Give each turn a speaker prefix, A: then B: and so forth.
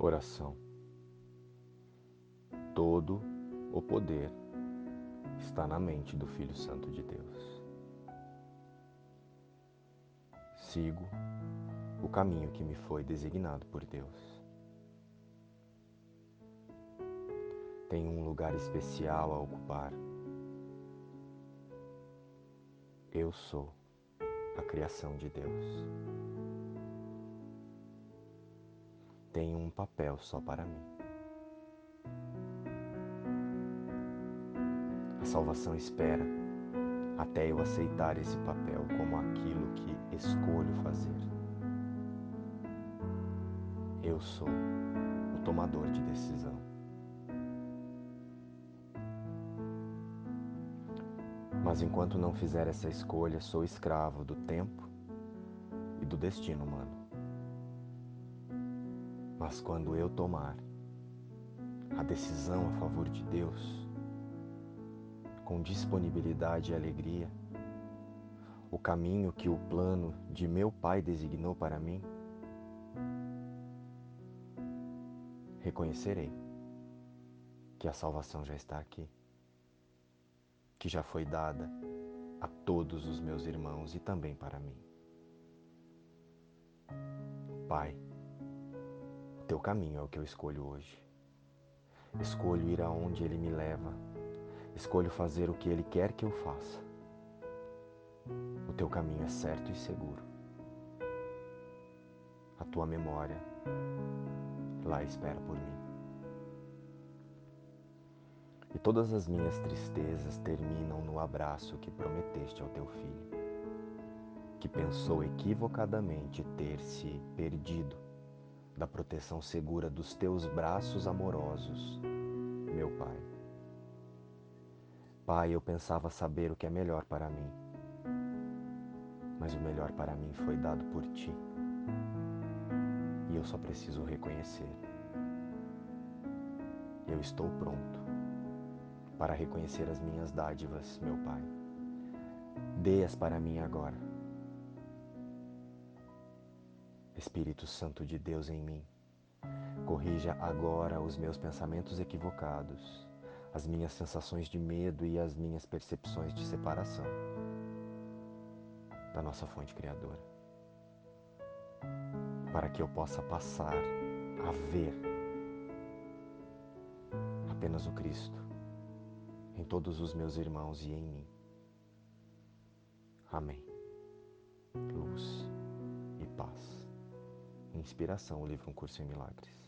A: Oração. Todo o poder está na mente do Filho Santo de Deus. Sigo o caminho que me foi designado por Deus. Tenho um lugar especial a ocupar. Eu sou a criação de Deus. Tenho um papel só para mim. A salvação espera até eu aceitar esse papel como aquilo que escolho fazer. Eu sou o tomador de decisão. Mas enquanto não fizer essa escolha, sou escravo do tempo e do destino humano. Mas quando eu tomar a decisão a favor de Deus, com disponibilidade e alegria, o caminho que o plano de meu Pai designou para mim, reconhecerei que a salvação já está aqui, que já foi dada a todos os meus irmãos e também para mim. Pai, teu caminho é o que eu escolho hoje. Escolho ir aonde ele me leva. Escolho fazer o que ele quer que eu faça. O teu caminho é certo e seguro. A tua memória lá espera por mim. E todas as minhas tristezas terminam no abraço que prometeste ao teu filho, que pensou equivocadamente ter se perdido da proteção segura dos teus braços amorosos, meu Pai. Pai, eu pensava saber o que é melhor para mim, mas o melhor para mim foi dado por ti e eu só preciso reconhecer. Eu estou pronto para reconhecer as minhas dádivas, meu Pai. Dê-as para mim agora. Espírito Santo de Deus em mim, corrija agora os meus pensamentos equivocados, as minhas sensações de medo e as minhas percepções de separação da nossa fonte criadora para que eu possa passar a ver apenas o Cristo em todos os meus irmãos e em mim. Amém. Luz e paz. Inspiração, o livro Um Curso em Milagres.